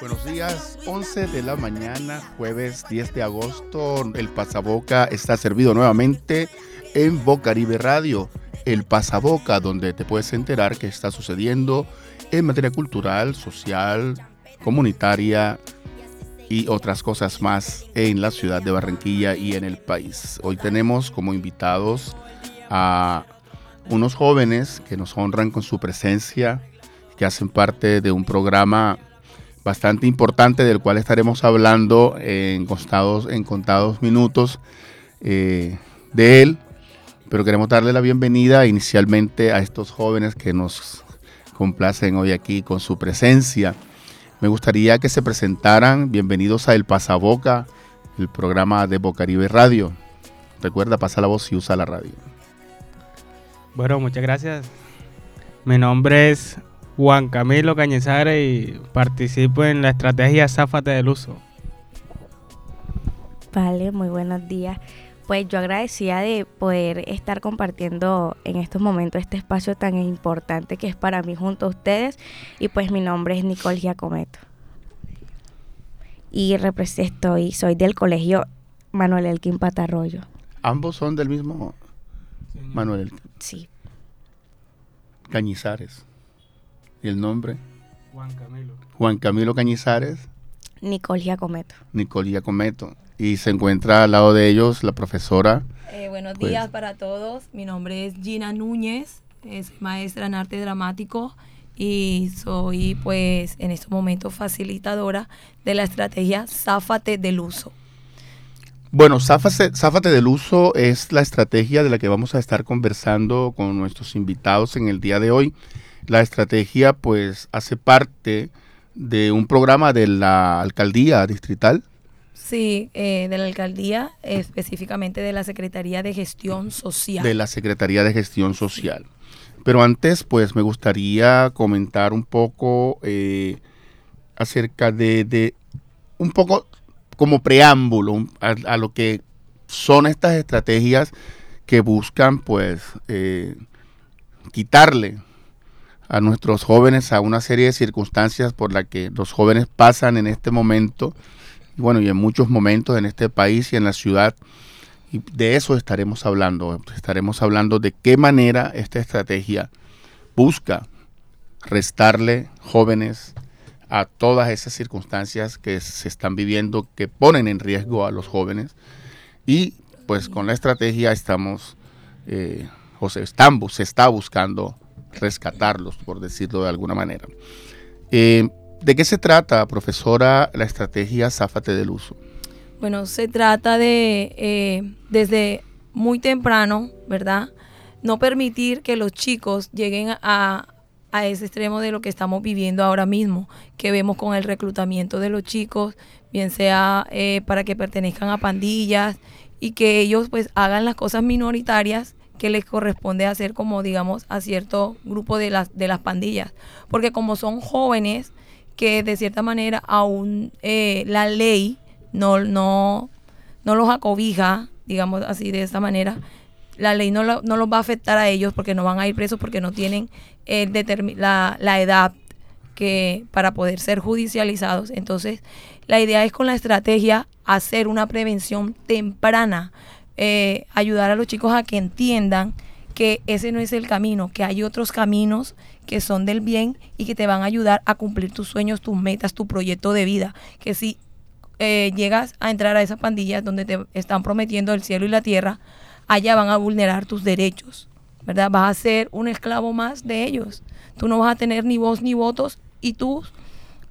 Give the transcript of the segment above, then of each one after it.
Buenos días, 11 de la mañana, jueves 10 de agosto. El Pasaboca está servido nuevamente en Bocaribe Radio. El Pasaboca, donde te puedes enterar qué está sucediendo en materia cultural, social, comunitaria y otras cosas más en la ciudad de Barranquilla y en el país. Hoy tenemos como invitados a unos jóvenes que nos honran con su presencia, que hacen parte de un programa bastante importante del cual estaremos hablando en contados, en contados minutos eh, de él. Pero queremos darle la bienvenida inicialmente a estos jóvenes que nos complacen hoy aquí con su presencia. Me gustaría que se presentaran. Bienvenidos a El Pasaboca, el programa de Bocaribe Radio. Recuerda, pasa la voz y usa la radio. Bueno, muchas gracias. Mi nombre es Juan Camilo Cañizares y participo en la estrategia Záfate del Uso. Vale, muy buenos días. Pues yo agradecía de poder estar compartiendo en estos momentos este espacio tan importante que es para mí junto a ustedes. Y pues mi nombre es Nicole Giacometo. Y estoy, soy del colegio Manuel Elkin Patarroyo. ¿Ambos son del mismo Manuel Elkin? Sí. Cañizares. ¿Y el nombre? Juan Camilo. Juan Camilo Cañizares. Nicole Giacometo. Nicole Giacometo. Y se encuentra al lado de ellos la profesora. Eh, buenos pues, días para todos. Mi nombre es Gina Núñez, es maestra en arte dramático y soy pues en estos momentos facilitadora de la estrategia Záfate del Uso. Bueno, Záfate, Záfate del Uso es la estrategia de la que vamos a estar conversando con nuestros invitados en el día de hoy. La estrategia pues hace parte de un programa de la alcaldía distrital. Sí, eh, de la alcaldía, específicamente de la Secretaría de Gestión Social. De la Secretaría de Gestión Social. Pero antes, pues me gustaría comentar un poco eh, acerca de, un poco como preámbulo a, lo que son estas estrategias que buscan, pues, eh, quitarle a nuestros jóvenes a una serie de circunstancias por las que los jóvenes pasan en este momento, y bueno, y en muchos momentos en este país y en la ciudad. Y de eso estaremos hablando. Estaremos hablando de qué manera esta estrategia busca restarle jóvenes a todas esas circunstancias que se están viviendo, que ponen en riesgo a los jóvenes. Y pues con la estrategia estamos, eh, o se, se está buscando rescatarlos, por decirlo de alguna manera. Eh, ¿De qué se trata, profesora, la estrategia Záfate del Uso? Bueno, se trata de, eh, desde muy temprano, ¿verdad? No permitir que los chicos lleguen a, a ese extremo de lo que estamos viviendo ahora mismo, que vemos con el reclutamiento de los chicos, bien sea eh, para que pertenezcan a pandillas y que ellos pues hagan las cosas minoritarias que les corresponde hacer como digamos a cierto grupo de las, de las pandillas. Porque como son jóvenes que de cierta manera aún eh, la ley no, no, no los acobija, digamos así de esta manera, la ley no, no los va a afectar a ellos porque no van a ir presos porque no tienen eh, la, la edad que para poder ser judicializados. Entonces, la idea es con la estrategia hacer una prevención temprana eh, ayudar a los chicos a que entiendan que ese no es el camino, que hay otros caminos que son del bien y que te van a ayudar a cumplir tus sueños, tus metas, tu proyecto de vida. Que si eh, llegas a entrar a esas pandillas donde te están prometiendo el cielo y la tierra, allá van a vulnerar tus derechos, ¿verdad? Vas a ser un esclavo más de ellos. Tú no vas a tener ni voz ni votos y tus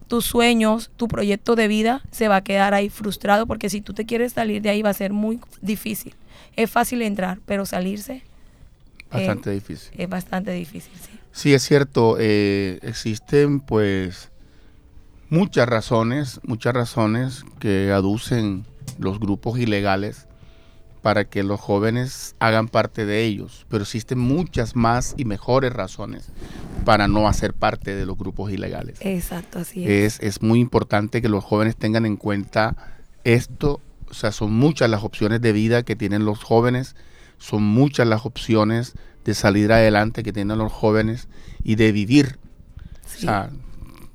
tus sueños, tu proyecto de vida se va a quedar ahí frustrado porque si tú te quieres salir de ahí va a ser muy difícil. Es fácil entrar, pero salirse... Bastante difícil. Es bastante difícil, sí. Sí, es cierto. Eh, existen pues muchas razones, muchas razones que aducen los grupos ilegales para que los jóvenes hagan parte de ellos, pero existen muchas más y mejores razones para no hacer parte de los grupos ilegales. Exacto, así es. Es, muy importante que los jóvenes tengan en cuenta esto, o sea, son muchas las opciones de vida que tienen los jóvenes, son muchas las opciones de salir adelante que tienen los jóvenes y de vivir. O sea,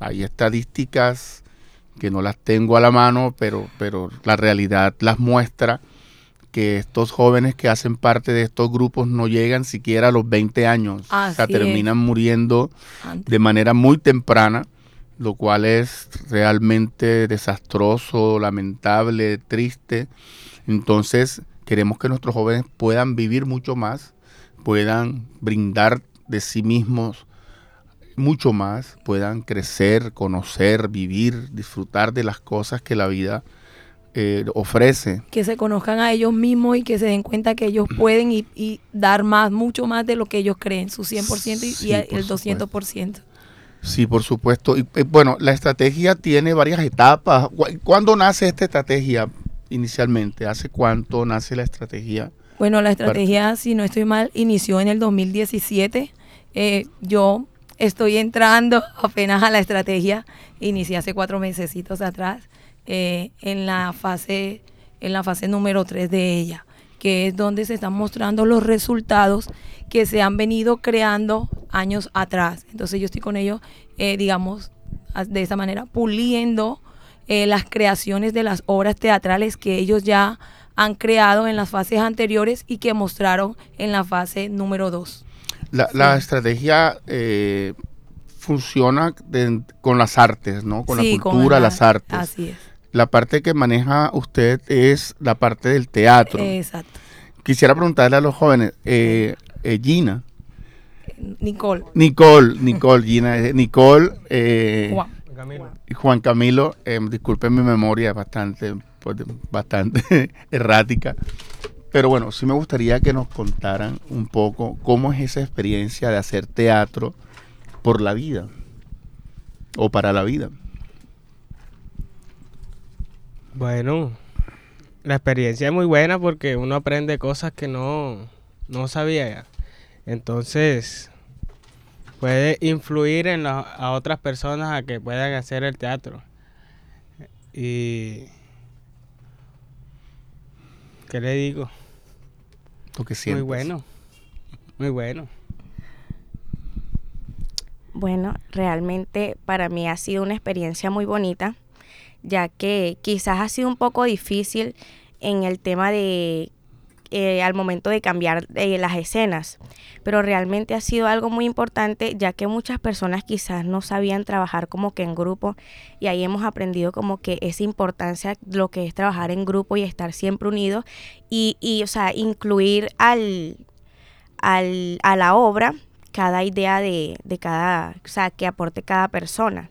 hay estadísticas que no las tengo a la mano, pero, pero la realidad las muestra que estos jóvenes que hacen parte de estos grupos no llegan siquiera a los 20 años, o sea, es. terminan muriendo Antes. de manera muy temprana, lo cual es realmente desastroso, lamentable, triste. Entonces, queremos que nuestros jóvenes puedan vivir mucho más, puedan brindar de sí mismos mucho más, puedan crecer, conocer, vivir, disfrutar de las cosas que la vida eh, ofrece. que se conozcan a ellos mismos y que se den cuenta que ellos pueden y, y dar más, mucho más de lo que ellos creen, su 100% y, y Sí, el por 200%. Sí, por supuesto. Y eh, bueno, la estrategia tiene varias etapas. Cu- ¿Cuándo nace esta estrategia inicialmente? ¿Hace cuánto nace la estrategia? Bueno, la estrategia, si no estoy mal, inició en el 2017. Eh, yo estoy entrando apenas a la estrategia. Inicié hace cuatro mesecitos atrás eh, en la fase en la fase número 3 de ella, que es donde se están mostrando los resultados que se han venido creando años atrás. Entonces yo estoy con ellos, eh, digamos, de esa manera, puliendo eh, las creaciones de las obras teatrales que ellos ya han creado en las fases anteriores y que mostraron en la fase número 2. La, la estrategia eh, funciona de- con las artes, ¿no? Con Sí, la cultura, el las arte, artes. Así es. La parte que maneja usted es la parte del teatro. Exacto. Quisiera preguntarle a los jóvenes, eh, eh, Gina, Nicole. Nicole, Nicole, Gina, eh, Nicole, eh, Juan. y Juan Camilo, eh, disculpen mi memoria, es bastante, pues, bastante errática. Pero bueno, sí me gustaría que nos contaran un poco cómo es esa experiencia de hacer teatro por la vida o para la vida. Bueno, la experiencia es muy buena porque uno aprende cosas que no, no sabía. Entonces, puede influir en la- a otras personas a que puedan hacer el teatro. Y... ¿Qué le digo? Lo que Muy sientes. bueno. Muy bueno. Bueno, realmente para mí ha sido una experiencia muy bonita, ya que quizás ha sido un poco difícil en el tema de eh, al momento de cambiar eh, las escenas, pero realmente ha sido algo muy importante, ya que muchas personas quizás no sabían trabajar como que en grupo. Y ahí hemos aprendido como que esa importancia, lo que es trabajar en grupo y estar siempre unidos. Y, y o sea, incluir al, al, a la obra cada idea de, de cada, o sea, que aporte cada persona.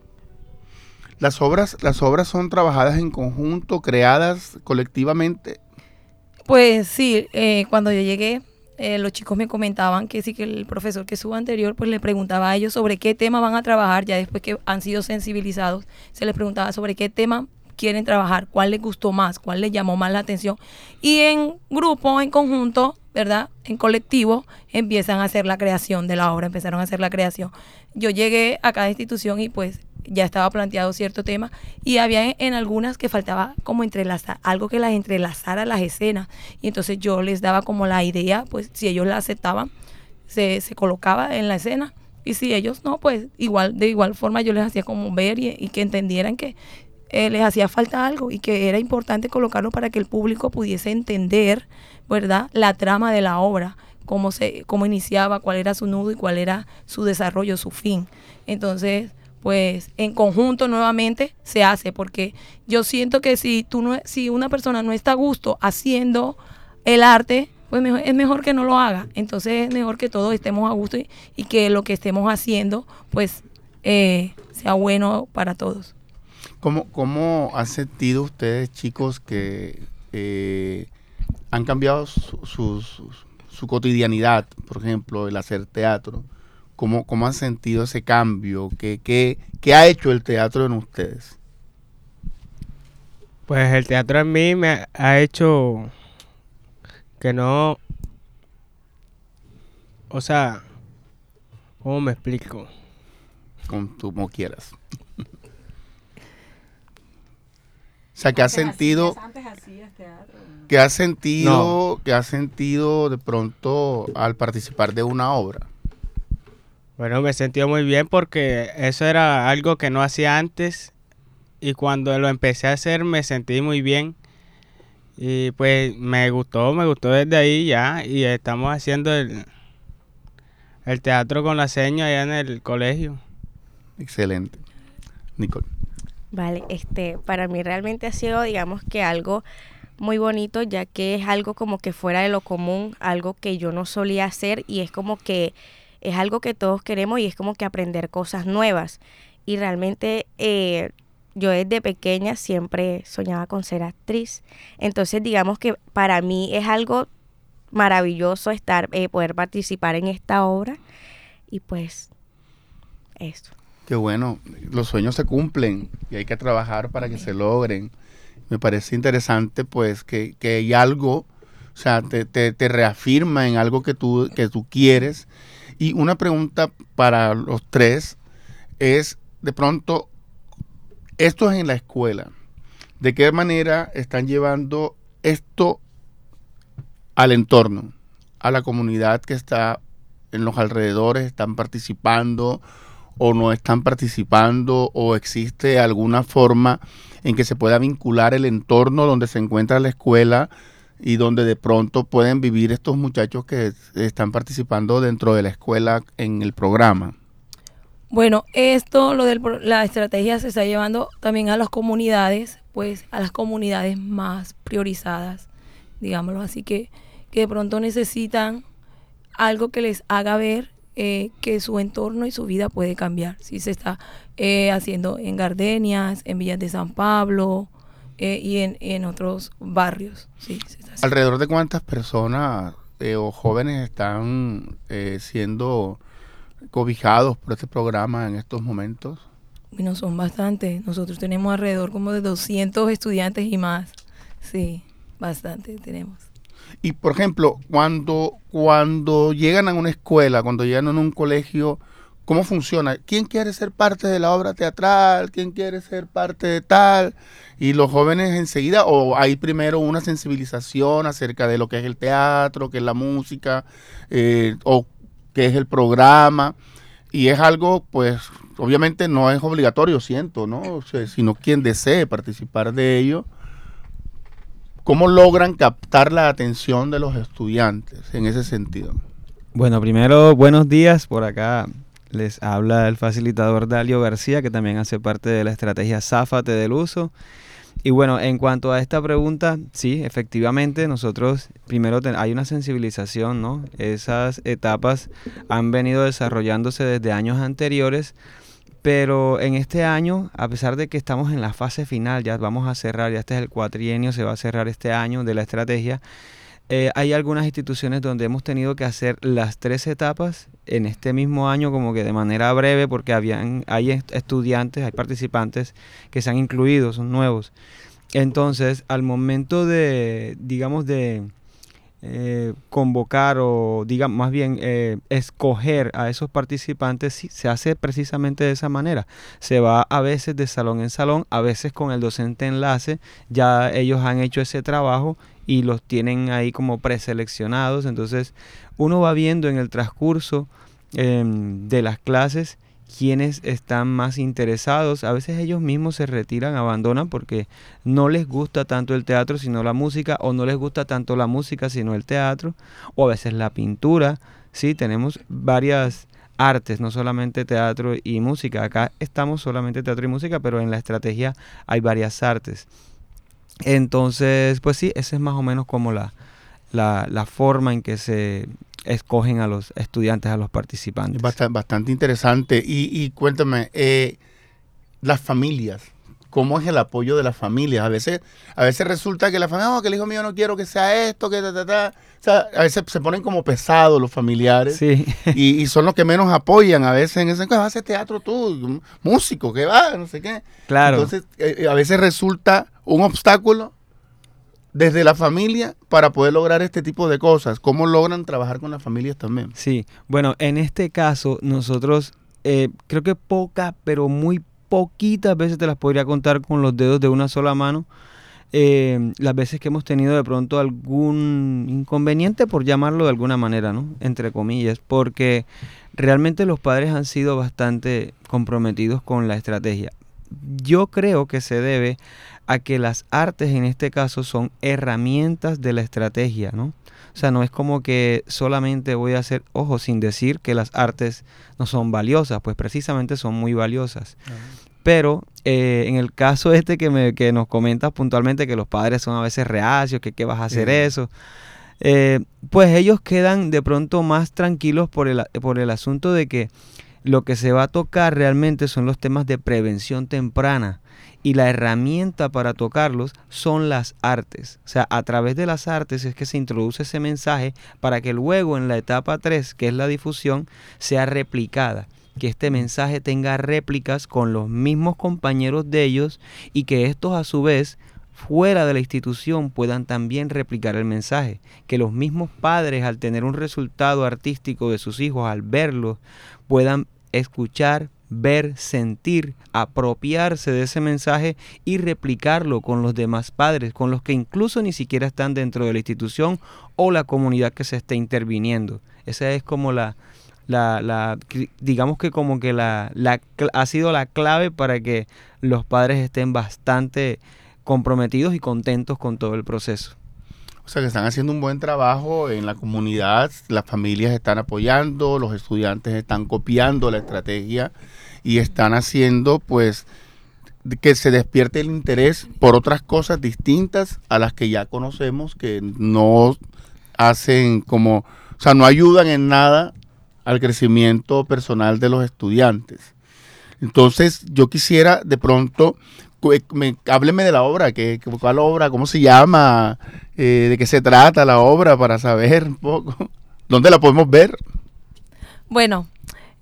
Las obras, las obras son trabajadas en conjunto, creadas colectivamente. Pues sí, eh, cuando yo llegué, eh, los chicos me comentaban que sí que el profesor que estuvo anterior, pues le preguntaba a ellos sobre qué tema van a trabajar, ya después que han sido sensibilizados, se les preguntaba sobre qué tema quieren trabajar, cuál les gustó más, cuál les llamó más la atención. Y en grupo, en conjunto, ¿verdad? En colectivo, empiezan a hacer la creación de la obra, empezaron a hacer la creación. Yo llegué a cada institución y pues ya estaba planteado cierto tema y había en, algunas que faltaba como entrelazar, algo que las entrelazara las escenas. Y entonces yo les daba como la idea, pues si ellos la aceptaban, se, se colocaba en la escena. Y si ellos no, pues igual, de igual forma yo les hacía como ver y, y que entendieran que eh, les hacía falta algo y que era importante colocarlo para que el público pudiese entender, ¿verdad? La trama de la obra, cómo se, cómo iniciaba, cuál era su nudo y cuál era su desarrollo, su fin. Entonces, pues en conjunto nuevamente se hace, porque yo siento que si tú no, si una persona no está a gusto haciendo el arte, pues mejor- es mejor que no lo haga. Entonces es mejor que todos estemos a gusto y, y que lo que estemos haciendo, pues eh, sea bueno para todos. ¿Cómo, cómo han sentido ustedes, chicos, que eh, han cambiado su, su- su- su cotidianidad, por ejemplo, el hacer teatro? ¿Cómo, cómo han sentido ese cambio? ¿Qué, qué, qué ha hecho el teatro en ustedes? Pues el teatro en mí me ha hecho que no... O sea, ¿cómo me explico? Como, como quieras. O sea, que has sentido, que has sentido, que has sentido de pronto al participar de una obra. Bueno, me he sentido muy bien porque eso era algo que no hacía antes y cuando lo empecé a hacer me sentí muy bien. Y pues me gustó, me gustó desde ahí ya. Y estamos haciendo el, el teatro con la seña allá en el colegio. Excelente. Nicole. Vale, este, para mí realmente ha sido, digamos que algo muy bonito, ya que es algo como que fuera de lo común, algo que yo no solía hacer y es como que es algo que todos queremos y es como que aprender cosas nuevas. Y realmente eh, yo desde pequeña siempre soñaba con ser actriz. Entonces digamos que para mí es algo maravilloso estar, eh, poder participar en esta obra y pues eso. Qué bueno, los sueños se cumplen y hay que trabajar para que se logren. Me parece interesante pues que, que hay algo, o sea, te, te, te, reafirma en algo que tú, que tú quieres. Y una pregunta para los tres es, de pronto, esto es en la escuela. ¿De qué manera están llevando esto al entorno, a la comunidad que está en los alrededores, están participando o no están participando o existe alguna forma en que se pueda vincular el entorno donde se encuentra la escuela y donde de pronto pueden vivir estos muchachos que están participando dentro de la escuela en el programa. Bueno, esto, lo de la estrategia se está llevando también a las comunidades, pues a las comunidades más priorizadas, digámoslo así, que, que de pronto necesitan algo que les haga ver eh, que su entorno y su vida puede cambiar. Si se está eh, haciendo en Gardenias, en Villas de San Pablo eh, y en, en, otros barrios. Sí, ¿Alrededor de cuántas personas o jóvenes están siendo cobijados por este programa en estos momentos? Bueno, son bastantes. Nosotros tenemos alrededor como de 200 estudiantes y más. Sí, bastante tenemos. Y por ejemplo, cuando, cuando llegan a una escuela, cuando llegan a un colegio, ¿cómo funciona? ¿Quién quiere ser parte de la obra teatral? ¿Quién quiere ser parte de tal? Y los jóvenes enseguida, o hay primero una sensibilización acerca de lo que es el teatro, qué es la música, eh, o qué es el programa. Y es algo, pues, obviamente no es obligatorio, siento, ¿no? O sea, sino quien desee participar de ello ¿Cómo logran captar la atención de los estudiantes en ese sentido? Bueno, primero, buenos días. Por acá les habla el facilitador Dalio García, que también hace parte de la estrategia Záfate del Uso. Y bueno, en cuanto a esta pregunta, sí, efectivamente, nosotros primero hay una sensibilización, ¿no? Esas etapas han venido desarrollándose desde años anteriores pero en este año, a pesar de que estamos en la fase final, ya vamos a cerrar, ya este es el cuatrienio, se va a cerrar este año de la estrategia, eh, hay algunas instituciones donde hemos tenido que hacer las tres etapas en este mismo año como que de manera breve porque habían, hay estudiantes, hay participantes que se han incluido, son nuevos. Entonces, al momento de, digamos, de eh, convocar o digamos más bien eh, escoger a esos participantes se hace precisamente de esa manera. Se va a veces de salón en salón a veces con el docente enlace ya ellos han hecho ese trabajo y los tienen ahí como preseleccionados. Entonces uno va viendo en el transcurso em, de las clases quienes están más interesados. A veces ellos mismos se retiran, abandonan porque no les gusta tanto el teatro sino la música, o no les gusta tanto la música sino el teatro, o a veces la pintura. Sí, tenemos varias artes, no solamente teatro y música. Acá estamos solamente teatro y música, pero en la estrategia hay varias artes. Entonces, pues sí, esa es más o menos como la, la, la forma en que se escogen a los estudiantes, a los participantes. Bastante, bastante interesante. Y, cuéntame, eh, las familias, ¿cómo es el apoyo de las familias? A veces, a veces resulta que la familia, no, que el hijo mío no quiero que sea esto, que ta, ta, ta. O sea, a veces se ponen como pesados los familiares. Sí. Y, son los que menos apoyan a veces en ese vas a hacer teatro tú, músico, que va, no sé qué. Claro. Entonces, eh, a veces resulta un obstáculo desde la familia para poder lograr este tipo de cosas? ¿Cómo logran trabajar con las familias también? Sí, bueno, en este caso nosotros eh, creo que pocas, pero muy poquitas veces te las podría contar con los dedos de una sola mano. Eh, las veces que hemos tenido de pronto algún inconveniente, por llamarlo de alguna manera, ¿no? Entre comillas, porque realmente los padres han sido bastante comprometidos con la estrategia. yo creo que se debe a que las artes en este caso son herramientas de la estrategia, ¿no? O sea, no es como que solamente voy a hacer, ojo, sin decir que las artes no son valiosas, pues precisamente son muy valiosas. Pero eh, en el caso este que, me, que nos comentas puntualmente que los padres son a veces reacios, que qué vas a hacer eso, eh, pues ellos quedan de pronto más tranquilos por el, por el asunto de que lo que se va a tocar realmente son los temas de prevención temprana y la herramienta para tocarlos son las artes. O sea, a través de las artes es que se introduce ese mensaje para que luego en la etapa 3, que es la difusión, sea replicada. Que este mensaje tenga réplicas con los mismos compañeros de ellos y que estos a su vez fuera de la institución puedan también replicar el mensaje, que los mismos padres al tener un resultado artístico de sus hijos, al verlo, puedan escuchar, ver, sentir, apropiarse de ese mensaje y replicarlo con los demás padres, con los que incluso ni siquiera están dentro de la institución o la comunidad que se esté interviniendo. Esa es como la, la, digamos que como que la, la, ha sido la clave para que los padres estén bastante comprometidos y contentos con todo el proceso. Sea que están haciendo un buen trabajo en la comunidad, las familias están apoyando, los estudiantes están copiando la estrategia y están haciendo pues que se despierte el interés por otras cosas distintas a las que ya conocemos que no hacen como, o sea, no ayudan en nada al crecimiento personal de los estudiantes. Entonces, yo quisiera de pronto, me, hábleme de la obra, que, ¿cuál obra? ¿Cómo se llama? Eh, ¿De qué se trata la obra? Para saber un poco. ¿Dónde la podemos ver? Bueno,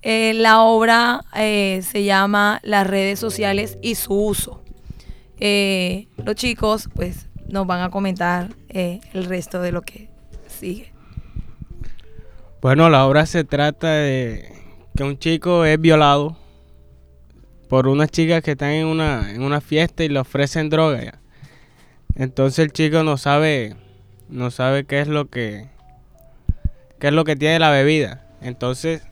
eh, la obra eh, se llama Las redes sociales y su uso. Eh, los chicos pues nos van a comentar el resto de lo que sigue. Bueno, la obra se trata de que un chico es violado por unas chicas que están en una, en una fiesta y le ofrecen droga. Entonces el chico no sabe, no sabe qué es lo que, qué es lo que tiene la bebida. Entonces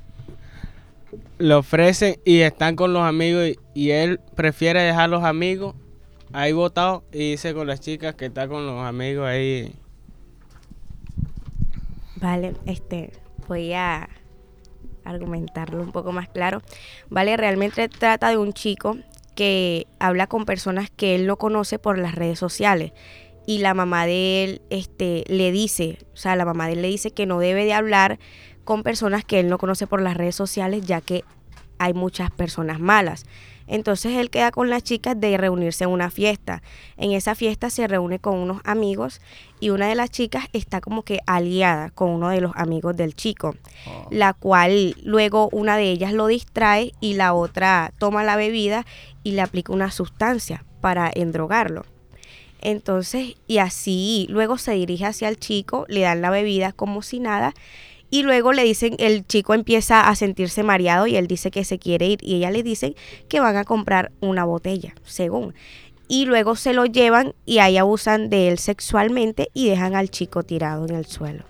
le ofrecen y están con los amigos y, él prefiere dejar los amigos ahí votados y dice con las chicas que está con los amigos ahí. Vale, este, voy a argumentarlo un poco más claro. Vale, realmente trata de un chico que habla con personas que él no conoce por las redes sociales y la mamá de él este le dice, o sea, la mamá de él le dice que no debe de hablar con personas que él no conoce por las redes sociales, ya que hay muchas personas malas. Entonces él queda con las chicas de reunirse en una fiesta. En esa fiesta se reúne con unos amigos y una de las chicas está como que aliada con uno de los amigos del chico, oh. la cual luego una de ellas lo distrae y la otra toma la bebida y le aplica una sustancia para endrogarlo. Entonces, y así luego se dirige hacia el chico, le dan la bebida como si nada y luego le dicen, el chico empieza a sentirse mareado y él dice que se quiere ir y ella le dicen que van a comprar una botella, según. Y luego se lo llevan y ahí abusan de él sexualmente y dejan al chico tirado en el suelo.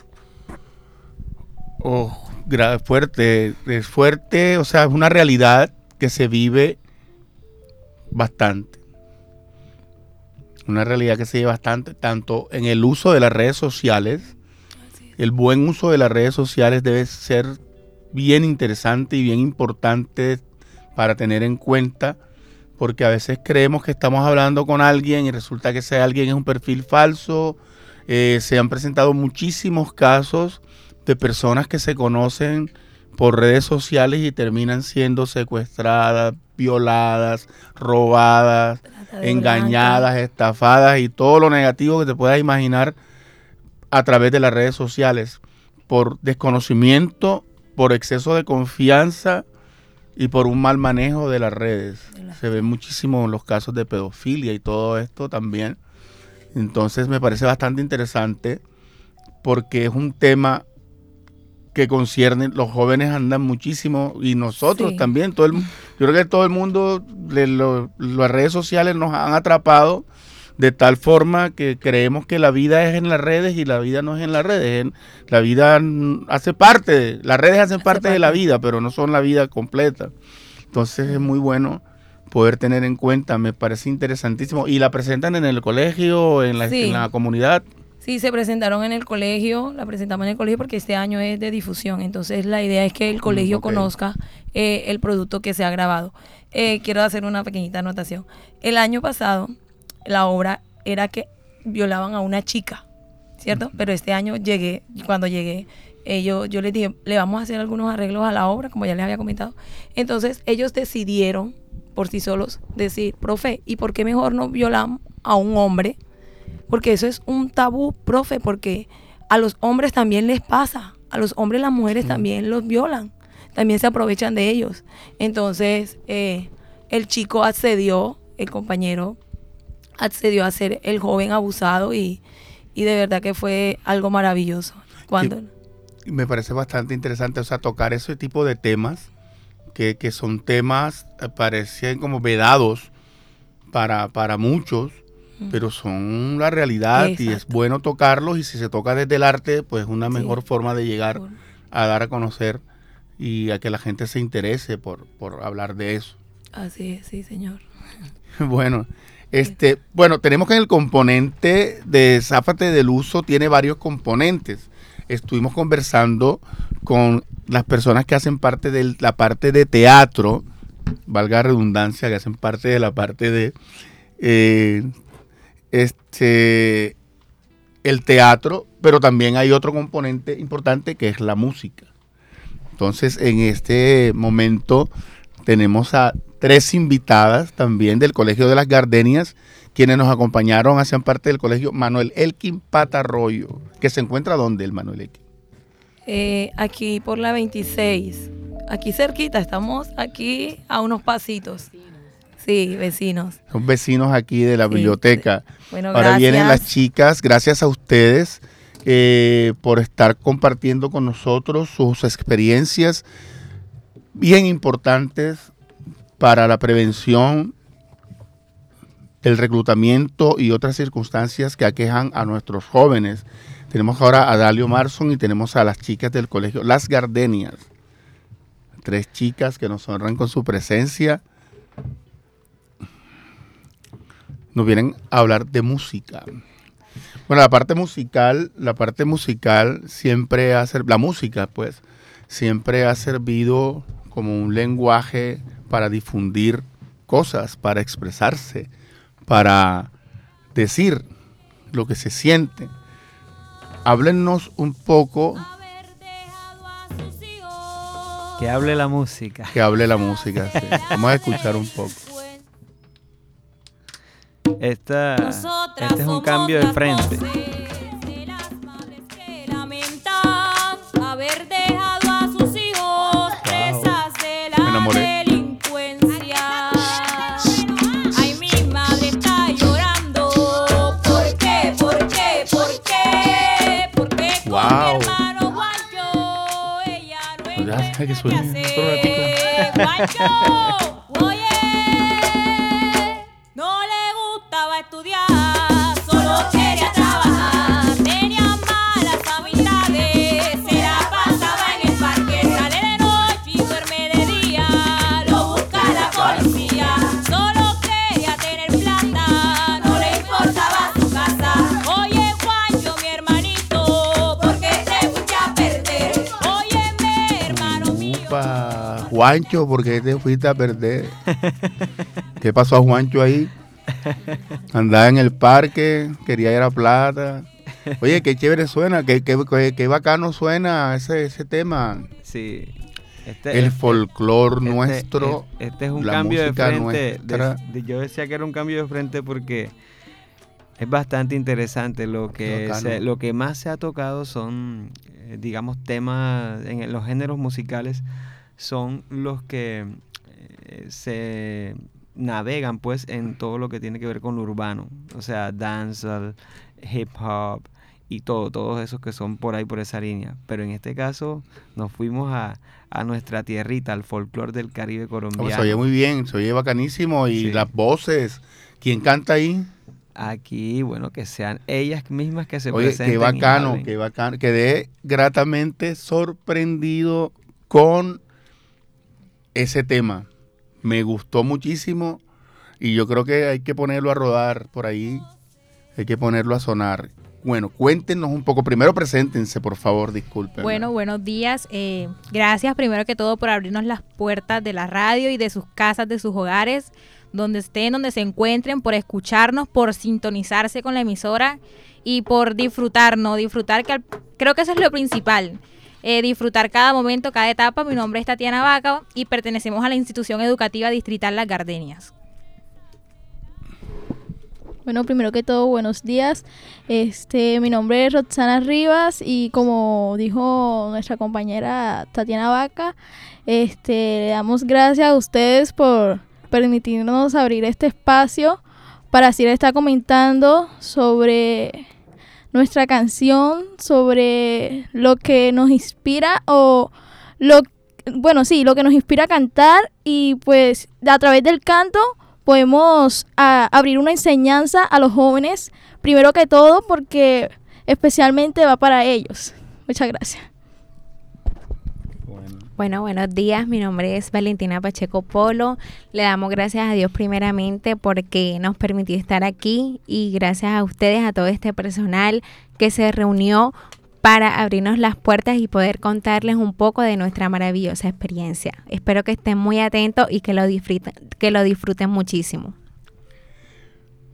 Oh, fuerte, es fuerte, o sea, es una realidad que se vive bastante. Una realidad que se vive bastante, tanto en el uso de las redes sociales, el buen uso de las redes sociales debe ser bien interesante y bien importante para tener en cuenta, porque a veces creemos que estamos hablando con alguien y resulta que ese alguien es un perfil falso. Eh, se han presentado muchísimos casos de personas que se conocen por redes sociales y terminan siendo secuestradas, violadas, robadas, engañadas, estafadas y todo lo negativo que te puedas imaginar a través de las redes sociales por desconocimiento, por exceso de confianza y por un mal manejo de las redes. Se ven muchísimo los casos de pedofilia y todo esto también. Entonces me parece bastante interesante porque es un tema que concierne, los jóvenes andan muchísimo y nosotros también, todo el, yo creo que todo el mundo, las redes sociales nos han atrapado de tal forma que creemos que la vida es en las redes y la vida no es en las redes. la vida hace parte, las redes hacen parte, de la vida, pero no son la vida completa. Entonces es muy bueno poder tener en cuenta. Me parece interesantísimo. ¿Y la presentan en el colegio, en la, Sí. en la comunidad? Sí, se presentaron en el colegio, la presentamos en el colegio porque este año es de difusión, entonces la idea es que el colegio ok. conozca eh, el producto que se ha grabado. Eh, quiero hacer una pequeñita anotación. El año pasado la obra era que violaban a una chica, ¿cierto? Pero este año llegué, cuando llegué, ellos, yo les dije, le vamos a hacer algunos arreglos a la obra, como ya les había comentado. Entonces ellos decidieron por sí solos decir, profe, ¿y por qué mejor no violamos a un hombre? Porque eso es un tabú, profe, porque a los hombres también les pasa. A los hombres las mujeres también los violan. También se aprovechan de ellos. Entonces, eh, el chico accedió, el compañero accedió a ser el joven abusado y, y de verdad que fue algo maravilloso. Cuando, Me parece bastante interesante, o sea, tocar ese tipo de temas, que, que son temas, eh, parecen como vedados para, para muchos, pero son la realidad y es bueno tocarlos y si se toca desde el arte, pues es una Sí. mejor forma de llegar a dar a conocer y a que la gente se interese por, por hablar de eso. así es, sí, señor. Bueno, este, bueno, tenemos que en el componente de Záfate del Uso tiene varios componentes. Estuvimos conversando con las personas que hacen parte de la parte de teatro, valga redundancia, que hacen parte de la parte de eh, este el teatro, pero también hay otro componente importante que es la música. Entonces, en este momento tenemos a tres invitadas también del Colegio de las Gardenias, quienes nos acompañaron, hacían parte del colegio Manuel Elkin Patarroyo, que se encuentra donde el Manuel Elkin. Eh, aquí por la 26, aquí cerquita, estamos aquí a unos pasitos. Sí, vecinos. Son vecinos aquí de la Sí, biblioteca. Bueno, Ahora gracias. vienen las chicas, gracias a ustedes eh, por estar compartiendo con nosotros sus experiencias bien importantes para la prevención, el reclutamiento y otras circunstancias que aquejan a nuestros jóvenes. Tenemos ahora a Dalio Marson y tenemos a las chicas del colegio Las Gardenias. Tres chicas que nos honran con su presencia. Nos vienen a hablar de música. Bueno, la parte musical, la parte musical siempre ha ser, la música, pues, siempre ha servido como un lenguaje para difundir cosas, para expresarse, para decir lo que se siente. Háblennos un poco Que hable la música. que hable la música. sí. Vamos a escuchar un poco. Esta, este es un cambio de frente. No Pues ya, encuentra que suene qué otro hacer. Juancho, ¿por qué te fuiste a perder? ¿Qué pasó a Juancho ahí? Andaba en el parque, quería ir a plata. Oye, qué chévere suena, qué, qué, qué- bacano suena ese, ese tema. Sí. Este, El este- folclor este- nuestro. Este es un la cambio de frente. de- nuestra. de- yo decía que era un cambio de frente porque es bastante interesante. Lo que, se- lo que más se ha tocado son, eh, digamos, temas en los géneros musicales son los que eh, se navegan pues en todo lo que tiene que ver con lo urbano. O sea, dancehall, hip hop y todo, todos esos que son por ahí por esa línea. Pero en este caso nos fuimos a, a nuestra tierrita, al folclore del Caribe Oh, colombiano. se oye muy bien, se oye bacanísimo. Y Sí. las voces. ¿Quién canta ahí? Aquí, bueno, que sean ellas mismas que se Oye, presenten. qué bacano, qué bacano. Quedé gratamente sorprendido con ese tema. Me gustó muchísimo y yo creo que hay que ponerlo a rodar por ahí, hay que ponerlo a sonar. Bueno, cuéntenos un poco, primero preséntense, por favor, disculpen. Bueno, buenos días. eh, gracias primero que todo por abrirnos las puertas de la radio y de sus casas, de sus hogares, donde estén, donde se encuentren, por escucharnos, por sintonizarse con la emisora y por disfrutarnos, disfrutar, que al- creo que eso es lo principal. Eh, disfrutar cada momento, cada etapa. Mi nombre es Tatiana Vaca y pertenecemos a la institución educativa distrital Las Gardenias. Bueno, primero que todo, buenos días. Este, mi nombre es Roxana Rivas y como dijo nuestra compañera Tatiana Vaca, este, le damos gracias a ustedes por permitirnos abrir este espacio para así estar comentando sobre nuestra canción, sobre lo que nos inspira o lo bueno, sí, lo que nos inspira a cantar y pues a través del canto podemos abrir una enseñanza a los jóvenes, primero que todo porque especialmente va para ellos. Muchas gracias. Bueno, buenos días. Mi nombre es Valentina Pacheco Polo. Le damos gracias a Dios primeramente porque nos permitió estar aquí y gracias a ustedes, a todo este personal que se reunió para abrirnos las puertas y poder contarles un poco de nuestra maravillosa experiencia. Espero que estén muy atentos y que lo disfruten, que lo disfruten muchísimo.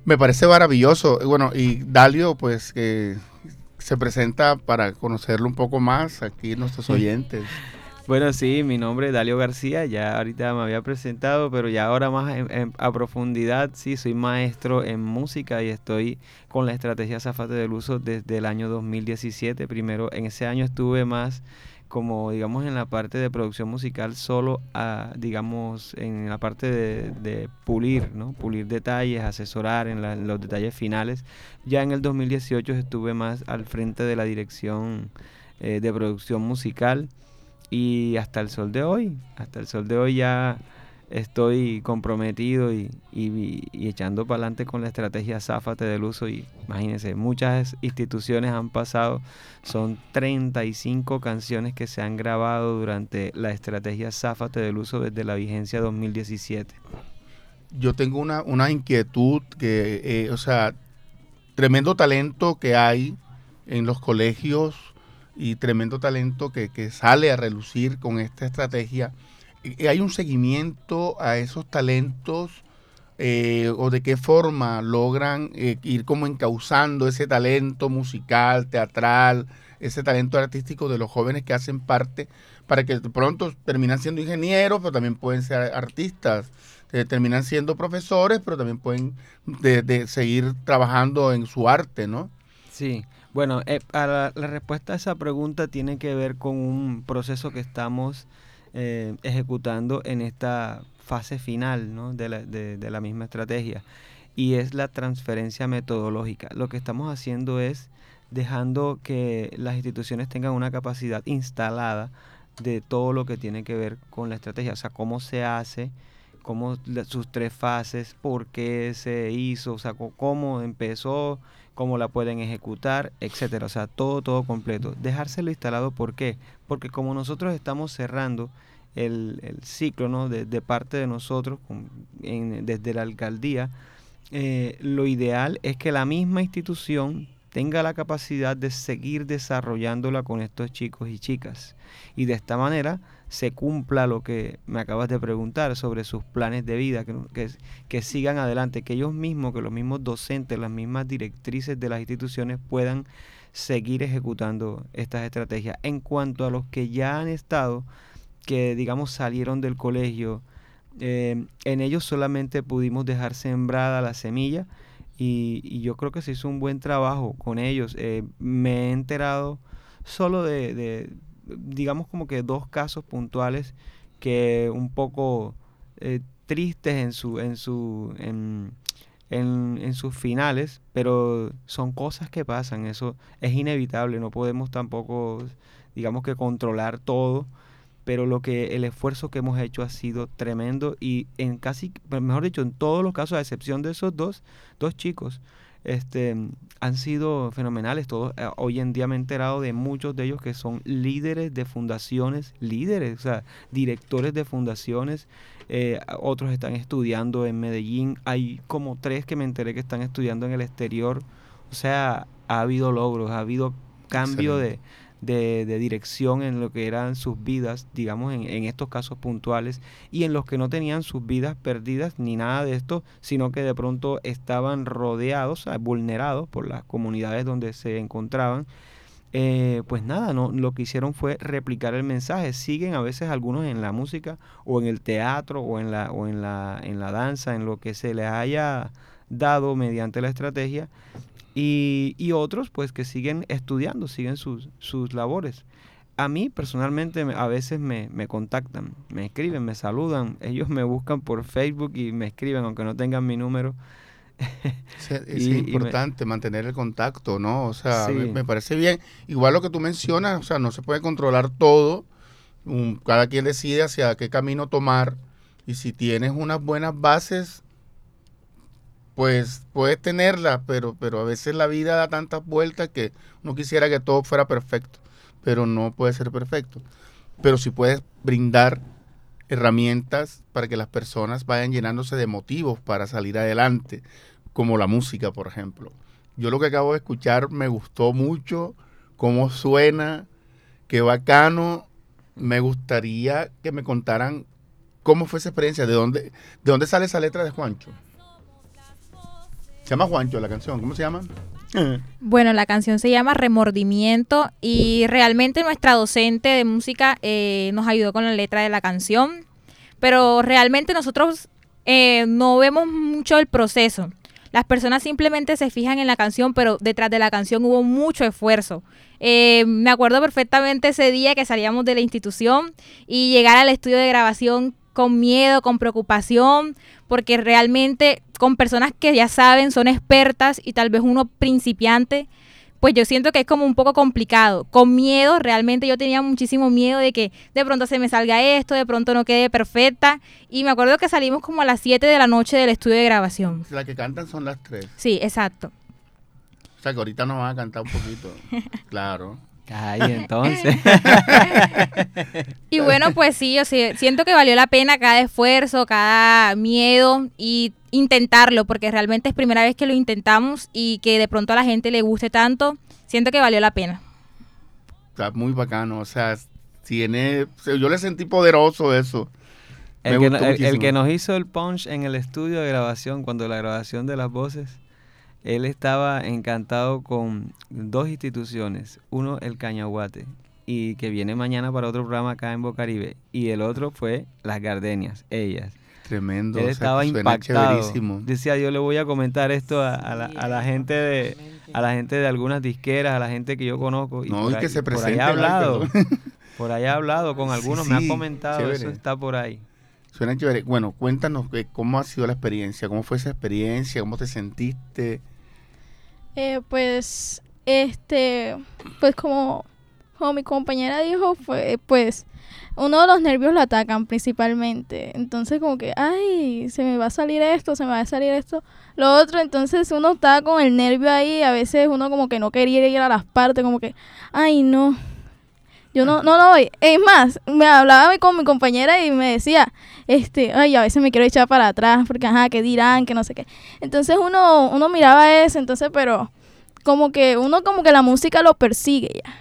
Me parece maravilloso. Bueno, y Dalio, pues, que se presenta para conocerlo un poco más aquí nuestros oyentes. Bueno, sí, mi nombre es Dalio García, ya ahorita me había presentado, pero ya ahora más en- a profundidad, sí, soy maestro en música y estoy con la estrategia Zafate del Uso desde el año 2017. Primero, en ese año estuve más como, digamos, en la parte de producción musical, solo, a, digamos, en la parte de, pulir, ¿no? Pulir detalles, asesorar en, la- los detalles finales. Ya en el 2018 estuve más al frente de la dirección eh, de producción musical y hasta el sol de hoy, hasta el sol de hoy ya estoy comprometido y, y- echando para adelante con la estrategia Záfate del uso y imagínense, muchas instituciones han pasado, son 35 canciones que se han grabado durante la estrategia Záfate del uso desde la vigencia 2017. Yo tengo una, una inquietud que, eh, o sea, tremendo talento que hay en los colegios y tremendo talento que, que sale a relucir con esta estrategia. ¿Hay un seguimiento a esos talentos eh, o de qué forma logran eh, ir como encauzando ese talento musical, teatral, ese talento artístico de los jóvenes que hacen parte para que de pronto terminan siendo ingenieros, pero también pueden ser artistas, que terminan siendo profesores, pero también pueden de, de seguir trabajando en su arte, ¿no? Sí, bueno, eh, a la, respuesta a esa pregunta tiene que ver con un proceso que estamos eh, ejecutando en esta fase final ¿no? de, la, de- la misma estrategia y es la transferencia metodológica. Lo que estamos haciendo es dejando que las instituciones tengan una capacidad instalada de todo lo que tiene que ver con la estrategia, o sea, cómo se hace, cómo sus tres fases, por qué se hizo, o sea, cómo empezó, cómo la pueden ejecutar, etcétera, o sea, todo, todo completo. Dejárselo instalado, ¿por qué? Porque como nosotros estamos cerrando el, el ciclo, ¿no? De, parte de nosotros, en- desde la alcaldía, eh, lo ideal es que la misma institución tenga la capacidad de seguir desarrollándola con estos chicos y chicas. Y de esta manera se cumpla lo que me acabas de preguntar sobre sus planes de vida, que, que, que sigan adelante, que ellos mismos, que los mismos docentes, las mismas directrices de las instituciones puedan seguir ejecutando estas estrategias. En cuanto a los que ya han estado, que digamos salieron del colegio, eh, en ellos solamente pudimos dejar sembrada la semilla y, y yo creo que se hizo un buen trabajo con ellos. Eh, me he enterado solo de, de, digamos como que dos casos puntuales que un poco eh, tristes en su en su en, en, en sus finales pero son cosas que pasan eso es inevitable no podemos tampoco digamos que controlar todo pero lo que el esfuerzo que hemos hecho ha sido tremendo y en casi mejor dicho en todos los casos a excepción de esos dos dos chicos este, han sido fenomenales. Todos, eh, hoy en día me he enterado de muchos de ellos que son líderes de fundaciones, líderes, o sea, directores de fundaciones. eh, otros están estudiando en Medellín. Hay como tres que me enteré que están estudiando en el exterior. O sea, ha habido logros, ha habido cambio de, de, de dirección en lo que eran sus vidas, digamos, en, en estos casos puntuales, y en los que no tenían sus vidas perdidas ni nada de esto, sino que de pronto estaban rodeados, sea, vulnerados por las comunidades donde se encontraban. Eh, pues nada, no, lo que hicieron fue replicar el mensaje. Siguen a veces algunos en la música o en el teatro o en la, o en la, en la danza, en lo que se les haya dado mediante la estrategia, y, y otros pues que siguen estudiando, siguen sus, sus labores. A mí personalmente me- a veces me, me contactan, me escriben, me saludan, ellos me buscan por Facebook y me escriben aunque no tengan mi número. Es, y me- importante mantener el contacto, ¿no? O sea, me, Sí. me parece bien. Igual lo que tú mencionas, o sea, no se puede controlar todo. Cada quien decide hacia qué camino tomar. Y si tienes unas buenas bases, pues puedes tenerlas, pero, pero a veces la vida da tantas vueltas que uno quisiera que todo fuera perfecto, pero no puede ser perfecto. Pero sí puedes brindar herramientas para que las personas vayan llenándose de motivos para salir adelante, como la música, por ejemplo. Yo lo que acabo de escuchar me gustó mucho, cómo suena, qué bacano. Me gustaría que me contaran cómo fue esa experiencia, de dónde, de dónde sale esa letra de Juancho. Se llama Juancho la canción, ¿cómo se llama? Bueno, la canción se llama Remordimiento y realmente nuestra docente de música eh, nos ayudó con la letra de la canción, pero realmente nosotros eh, no vemos mucho el proceso. Las personas simplemente se fijan en la canción, pero detrás de la canción hubo mucho esfuerzo. Eh, me acuerdo perfectamente ese día que salíamos de la institución y llegar al estudio de grabación con miedo, con preocupación, porque realmente con personas que ya saben, son expertas y tal vez uno principiante, pues yo siento que es como un poco complicado. Con miedo, realmente yo tenía muchísimo miedo de que de pronto se me salga esto, de pronto no quede perfecta. Y me acuerdo que salimos como a las 7 de la noche del estudio de grabación. Las que cantan son las tres. Sí, exacto. O sea que ahorita nos van a cantar un poquito. Claro. Ay, entonces. Y bueno, pues sí, yo sí- siento que valió la pena cada esfuerzo, cada miedo y intentarlo, porque realmente es primera vez que lo intentamos y que de pronto a la gente le guste tanto, siento que valió la pena. Está muy bacano. O sea, tiene. Yo le sentí poderoso eso. El que nos hizo el punch en el estudio de grabación, cuando la grabación de las voces, él estaba encantado con dos instituciones. Uno, el Cañaguate, y que viene mañana para otro programa acá en Bocaribe. Y el otro fue las Gardenias, ellas. Tremendo. Él o sea, estaba suena impactado. chéverísimo. Decía, yo le voy a comentar esto a, a la, a la gente de a la gente de algunas disqueras, a la gente que yo conozco. No, por y que ahí- se por ahí presente ha hablado. Por ahí ha hablado con Sí, algunos, me ha comentado, eso está por ahí. Suena chévere. Bueno, cuéntanos eh, cómo ha sido la experiencia, cómo fue esa experiencia, cómo te sentiste. Eh, pues, este, pues como, como mi compañera dijo, fue, pues, uno de los nervios lo atacan principalmente. Entonces, como que, ay, se me va a salir esto, se me va a salir esto, lo otro. Entonces, uno está con el nervio ahí. A veces uno como que no quería ir a las partes, como que, ay, no. Yo no, no lo voy. Es más, me hablaba con mi compañera y me decía, este, ay, a veces me quiero echar para atrás porque, ajá, que dirán, que no sé qué. Entonces uno, uno miraba eso, entonces, pero como que uno como que la música lo persigue ya.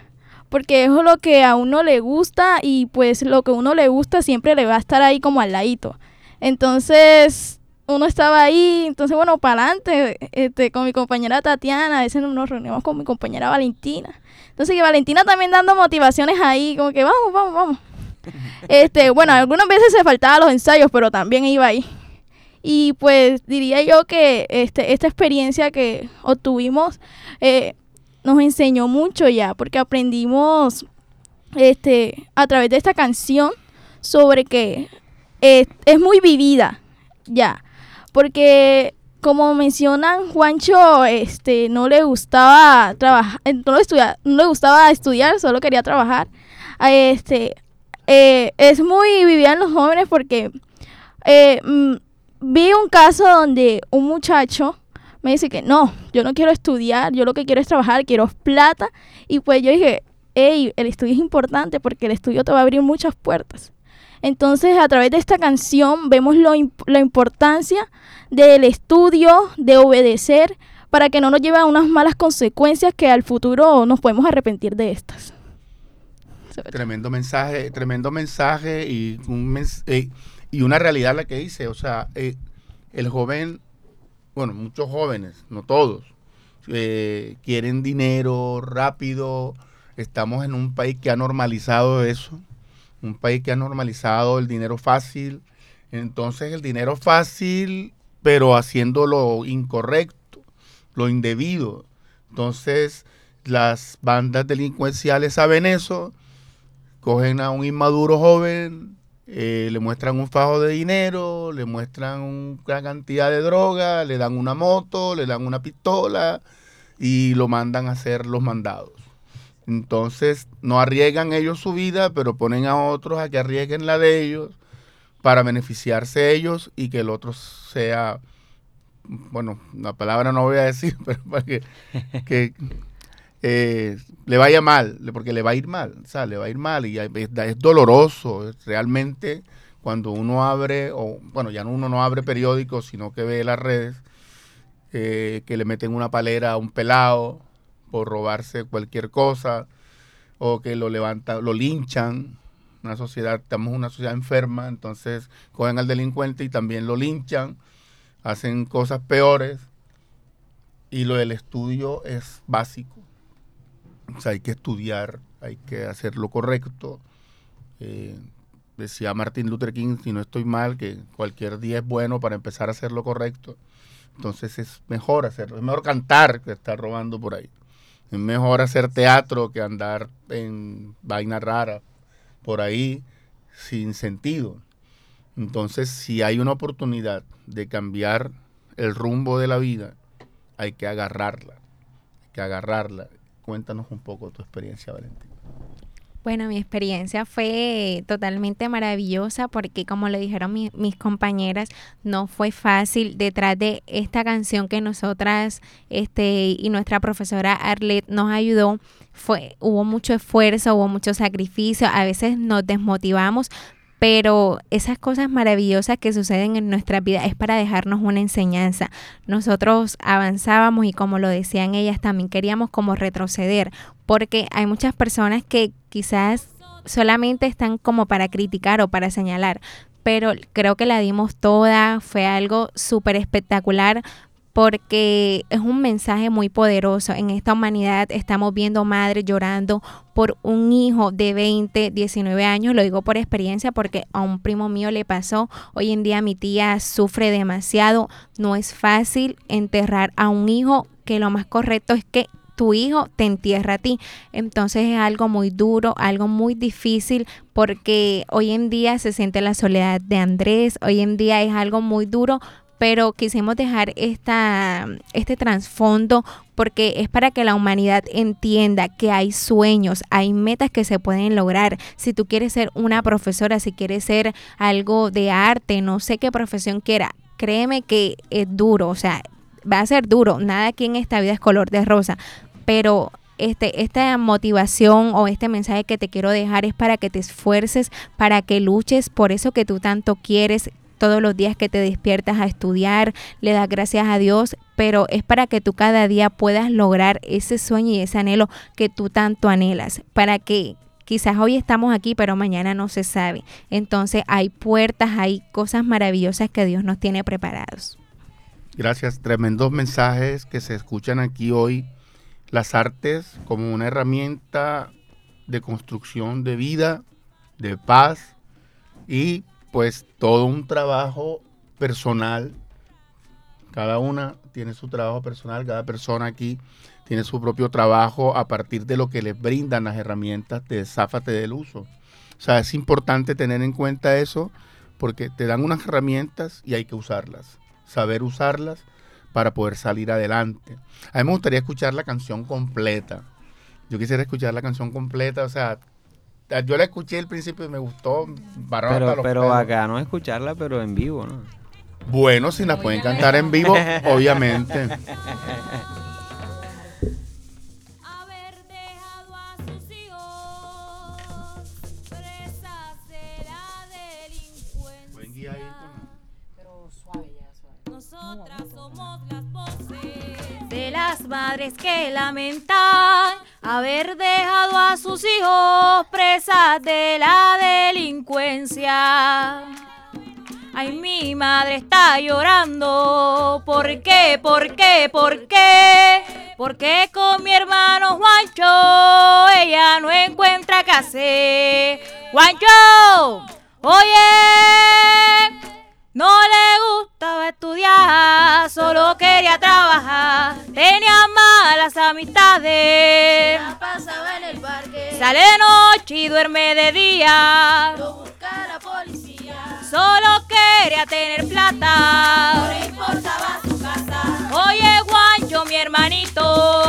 Porque es lo que a uno le gusta y pues lo que a uno le gusta siempre le va a estar ahí como al ladito. Entonces uno estaba ahí, entonces bueno, para adelante, este, con mi compañera Tatiana, a veces nos reunimos con mi compañera Valentina. Entonces que Valentina también dando motivaciones ahí, como que vamos, vamos, vamos. Este, bueno, algunas veces se faltaban los ensayos, pero también iba ahí. Y pues diría yo que este, esta experiencia que obtuvimos eh, nos enseñó mucho ya, porque aprendimos este, a través de esta canción sobre que eh, es muy vivida ya, porque como mencionan Juancho, este, no le gustaba trabajar, no le, estudia- no le gustaba estudiar, solo quería trabajar. Este, eh, es muy vivida en los jóvenes porque eh, mm, vi un caso donde un muchacho me dice que no, yo no quiero estudiar, yo lo que quiero es trabajar, quiero plata. Y pues yo dije, hey, el estudio es importante porque el estudio te va a abrir muchas puertas. Entonces, a través de esta canción vemos lo la importancia del estudio, de obedecer, para que no nos lleve a unas malas consecuencias que al futuro nos podemos arrepentir de estas. Tremendo mensaje, tremendo mensaje y, un eh, y una realidad la que dice, o sea, eh, el joven, bueno, muchos jóvenes, no todos, eh, quieren dinero rápido, estamos en un país que ha normalizado eso, un país que ha normalizado el dinero fácil, entonces el dinero fácil, pero haciendo lo incorrecto, lo indebido, entonces las bandas delincuenciales saben eso, cogen a un inmaduro joven, eh, le muestran un fajo de dinero, le muestran una cantidad de droga, le dan una moto, le dan una pistola y lo mandan a hacer los mandados. Entonces no arriesgan ellos su vida, pero ponen a otros a que arriesguen la de ellos para beneficiarse ellos y que el otro sea, bueno, la palabra no voy a decir, pero para que, que eh, le vaya mal, porque le va a ir mal, o sea, le va a ir mal y es, es doloroso, realmente cuando uno abre, o bueno, ya no- uno no abre periódicos, sino que ve las redes, eh, que le meten una palera a un pelado por robarse cualquier cosa, o que lo levantan, lo linchan, una sociedad, estamos una sociedad enferma, entonces cogen al delincuente y también lo linchan, hacen cosas peores, y lo del estudio es básico. Sea, hay que estudiar, hay que hacer lo correcto. Eh, decía Martin Luther King, si no estoy mal, que cualquier día es bueno para empezar a hacer lo correcto. Entonces es mejor hacerlo, es mejor cantar que estar robando por ahí. Es mejor hacer teatro que andar en vaina rara por ahí sin sentido. Entonces, si hay una oportunidad de cambiar el rumbo de la vida, hay que agarrarla. Hay que agarrarla. Cuéntanos un poco tu experiencia, Valentina. Bueno, mi experiencia fue totalmente maravillosa porque como lo dijeron mi- mis compañeras, no fue fácil detrás de esta canción que nosotras este y nuestra profesora Arlet nos ayudó, fue hubo mucho esfuerzo, hubo mucho sacrificio, a veces nos desmotivamos, pero esas cosas maravillosas que suceden en nuestra vida es para dejarnos una enseñanza. Nosotros avanzábamos y como lo decían ellas, también queríamos como retroceder, porque hay muchas personas que quizás solamente están como para criticar o para señalar, pero creo que la dimos toda, fue algo súper espectacular porque es un mensaje muy poderoso. En esta humanidad estamos viendo madres llorando por un hijo de 20, 19 años. Lo digo por experiencia porque a un primo mío le pasó. Hoy en día mi tía sufre demasiado. No es fácil enterrar a un hijo que lo más correcto es que tu hijo te entierra a ti. Entonces es algo muy duro, algo muy difícil porque hoy en día se siente la soledad de Andrés, hoy en día es algo muy duro, pero quisimos dejar esta, este trasfondo porque es para que la humanidad entienda que hay sueños, hay metas que se pueden lograr. Si tú quieres ser una profesora, si quieres ser algo de arte, no sé qué profesión quiera, créeme que es duro, o sea, va a ser duro, nada aquí en esta vida es color de rosa, pero este, esta motivación o este mensaje que te quiero dejar es para que te esfuerces, para que luches por eso que tú tanto quieres todos los días que te despiertas a estudiar, le das gracias a Dios, pero es para que tú cada día puedas lograr ese sueño y ese anhelo que tú tanto anhelas, para que quizás hoy estamos aquí, pero mañana no se sabe. Entonces hay puertas, hay cosas maravillosas que Dios nos tiene preparados. Gracias, tremendos mensajes que se escuchan aquí hoy. Las artes como una herramienta de construcción de vida, de paz y pues todo un trabajo personal. Cada una tiene su trabajo personal, cada persona aquí tiene su propio trabajo a partir de lo que les brindan las herramientas de Záfate del uso. O sea, es importante tener en cuenta eso porque te dan unas herramientas y hay que usarlas, saber usarlas para poder salir adelante. A mí me gustaría escuchar la canción completa. Yo quisiera escuchar la canción completa, o sea, yo la escuché al principio y me gustó. hasta Pero, los pero pelos. acá no escucharla, pero en vivo, ¿no? Bueno, si las pueden cantar en vivo, obviamente. haber dejado a sus hijos presas de la delincuencia. Nosotras somos las voces de las madres que lamentan haber dejado a sus hijos presas de la delincuencia. Ay, mi madre está llorando. ¿Por qué? ¿Por qué? ¿Por qué? Porque con mi hermano Juancho ella no encuentra hacer. ¡Juancho! Oye, no le gustaba estudiar, solo quería trabajar. Tenía malas amistades. pasaba en el parque, Sale de noche y duerme de día. buscar a policía, Solo quería tener plata. importaba su casa, Oye, Juancho, mi hermanito.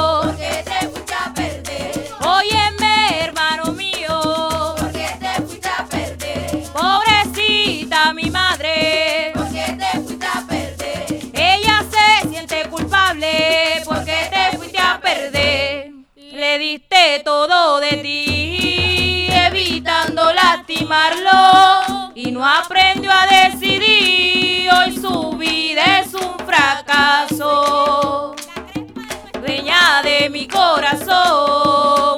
Diste todo de ti, evitando lastimarlo. Y no aprendió a decidir. Hoy su vida es un fracaso. Dueña de mi corazón,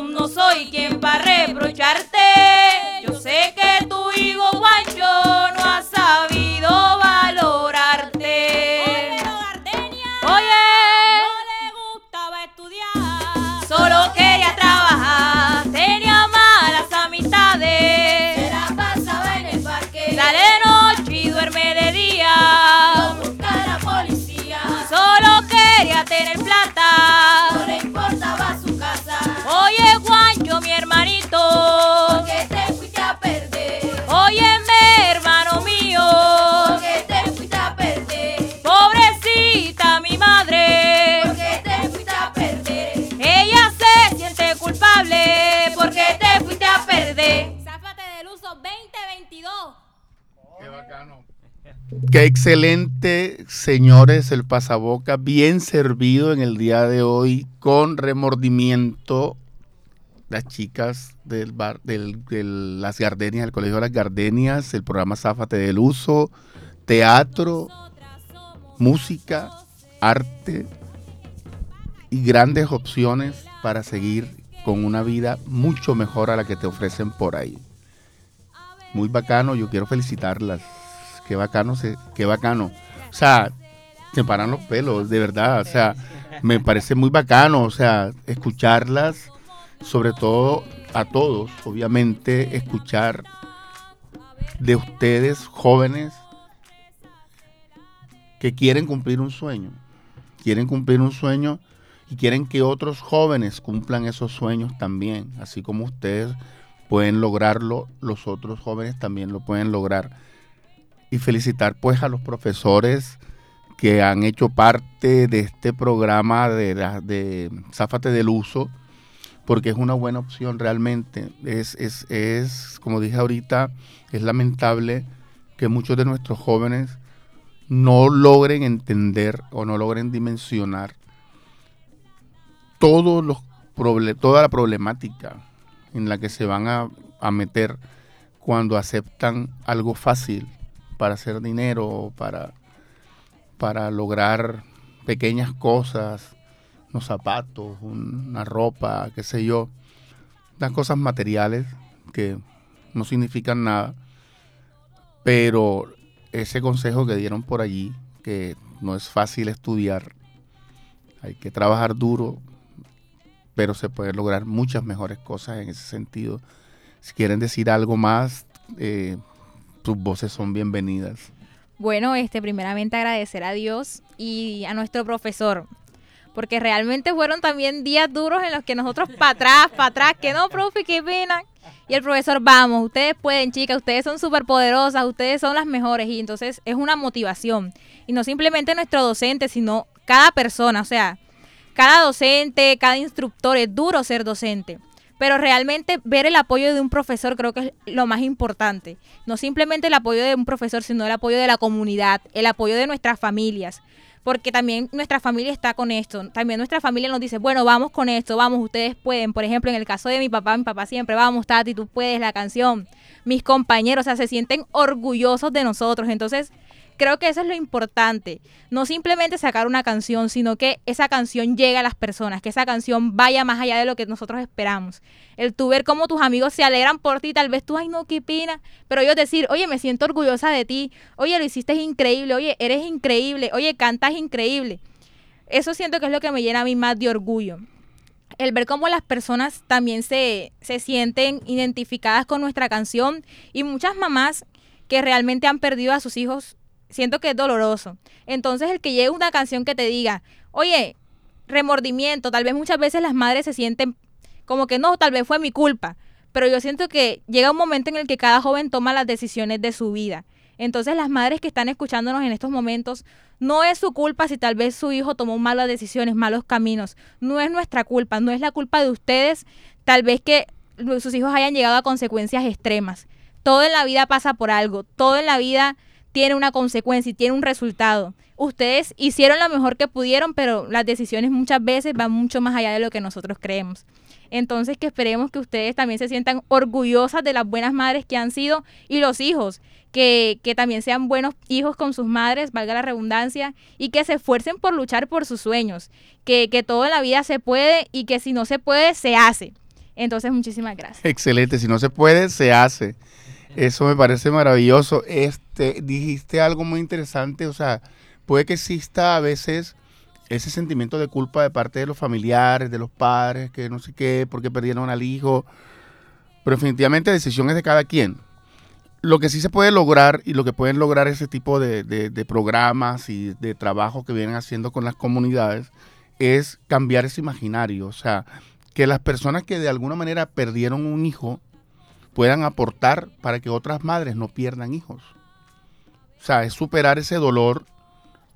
parque, sale Qué excelente, señores, el pasaboca, bien servido en el día de hoy, con remordimiento. Las chicas del bar, del, de las Gardenias, el Colegio de las Gardenias, el programa Záfate del Uso, teatro, música, arte y grandes opciones para seguir con una vida mucho mejor a la que te ofrecen por ahí. Muy bacano, yo quiero felicitarlas. Qué bacano, se, qué bacano. O sea, se paran los pelos, de verdad. O sea, me parece muy bacano, o sea, escucharlas, sobre todo a todos, obviamente, escuchar de ustedes, jóvenes, que quieren cumplir un sueño. Quieren cumplir un sueño y quieren que otros jóvenes cumplan esos sueños también. Así como ustedes pueden lograrlo, los otros jóvenes también lo pueden lograr. Y felicitar pues a los profesores que han hecho parte de este programa de, de Záfate del Uso, porque es una buena opción realmente. Es, es, es, como dije ahorita, es lamentable que muchos de nuestros jóvenes no logren entender o no logren dimensionar todos los toda la problemática en la que se van a, a meter cuando aceptan algo fácil para hacer dinero para, para lograr pequeñas cosas, unos zapatos, una ropa, qué sé yo, las cosas materiales que no significan nada, pero ese consejo que dieron por allí, que no es fácil estudiar, hay que trabajar duro, pero se pueden lograr muchas mejores cosas en ese sentido. Si quieren decir algo más, eh, sus voces son bienvenidas. Bueno, este, primeramente agradecer a Dios y a nuestro profesor, porque realmente fueron también días duros en los que nosotros para atrás, para atrás, que no, profe, qué pena. Y el profesor, vamos, ustedes pueden, chicas, ustedes son súper poderosas, ustedes son las mejores. Y entonces es una motivación. Y no simplemente nuestro docente, sino cada persona, o sea, cada docente, cada instructor, es duro ser docente. Pero realmente ver el apoyo de un profesor creo que es lo más importante. No simplemente el apoyo de un profesor, sino el apoyo de la comunidad, el apoyo de nuestras familias. Porque también nuestra familia está con esto. También nuestra familia nos dice, bueno, vamos con esto, vamos, ustedes pueden. Por ejemplo, en el caso de mi papá, mi papá siempre, vamos, Tati, tú puedes, la canción. Mis compañeros, o sea, se sienten orgullosos de nosotros. Entonces, creo que eso es lo importante. No simplemente sacar una canción, sino que esa canción llegue a las personas, que esa canción vaya más allá de lo que nosotros esperamos. El tú ver cómo tus amigos se alegran por ti, tal vez tú, ay no, qué pena, pero ellos decir, oye, me siento orgullosa de ti, oye, lo hiciste increíble, oye, eres increíble, oye, cantas increíble. Eso siento que es lo que me llena a mí más de orgullo. El ver cómo las personas también se, se sienten identificadas con nuestra canción y muchas mamás que realmente han perdido a sus hijos siento que es doloroso. Entonces, el que llegue una canción que te diga, oye, remordimiento, tal vez muchas veces las madres se sienten como que no, tal vez fue mi culpa, pero yo siento que llega un momento en el que cada joven toma las decisiones de su vida. Entonces, las madres que están escuchándonos en estos momentos, no es su culpa si tal vez su hijo tomó malas decisiones, malos caminos. No es nuestra culpa, no es la culpa de ustedes, tal vez que sus hijos hayan llegado a consecuencias extremas. Todo en la vida pasa por algo, todo en la vida tiene una consecuencia y tiene un resultado. Ustedes hicieron lo mejor que pudieron, pero las decisiones muchas veces van mucho más allá de lo que nosotros creemos. Entonces que esperemos que ustedes también se sientan orgullosas de las buenas madres que han sido y los hijos, que, que también sean buenos hijos con sus madres, valga la redundancia, y que se esfuercen por luchar por sus sueños, que, que todo en la vida se puede y que si no se puede, se hace. Entonces, muchísimas gracias. Excelente, si no se puede, se hace. Eso me parece maravilloso. Este, dijiste algo muy interesante, o sea, puede que exista a veces ese sentimiento de culpa de parte de los familiares, de los padres, que no sé qué, porque perdieron al hijo. Pero definitivamente decisión es de cada quien. Lo que sí se puede lograr y lo que pueden lograr ese tipo de, de, de programas y de trabajo que vienen haciendo con las comunidades es cambiar ese imaginario. O sea, que las personas que de alguna manera perdieron un hijo puedan aportar para que otras madres no pierdan hijos. O sea, es superar ese dolor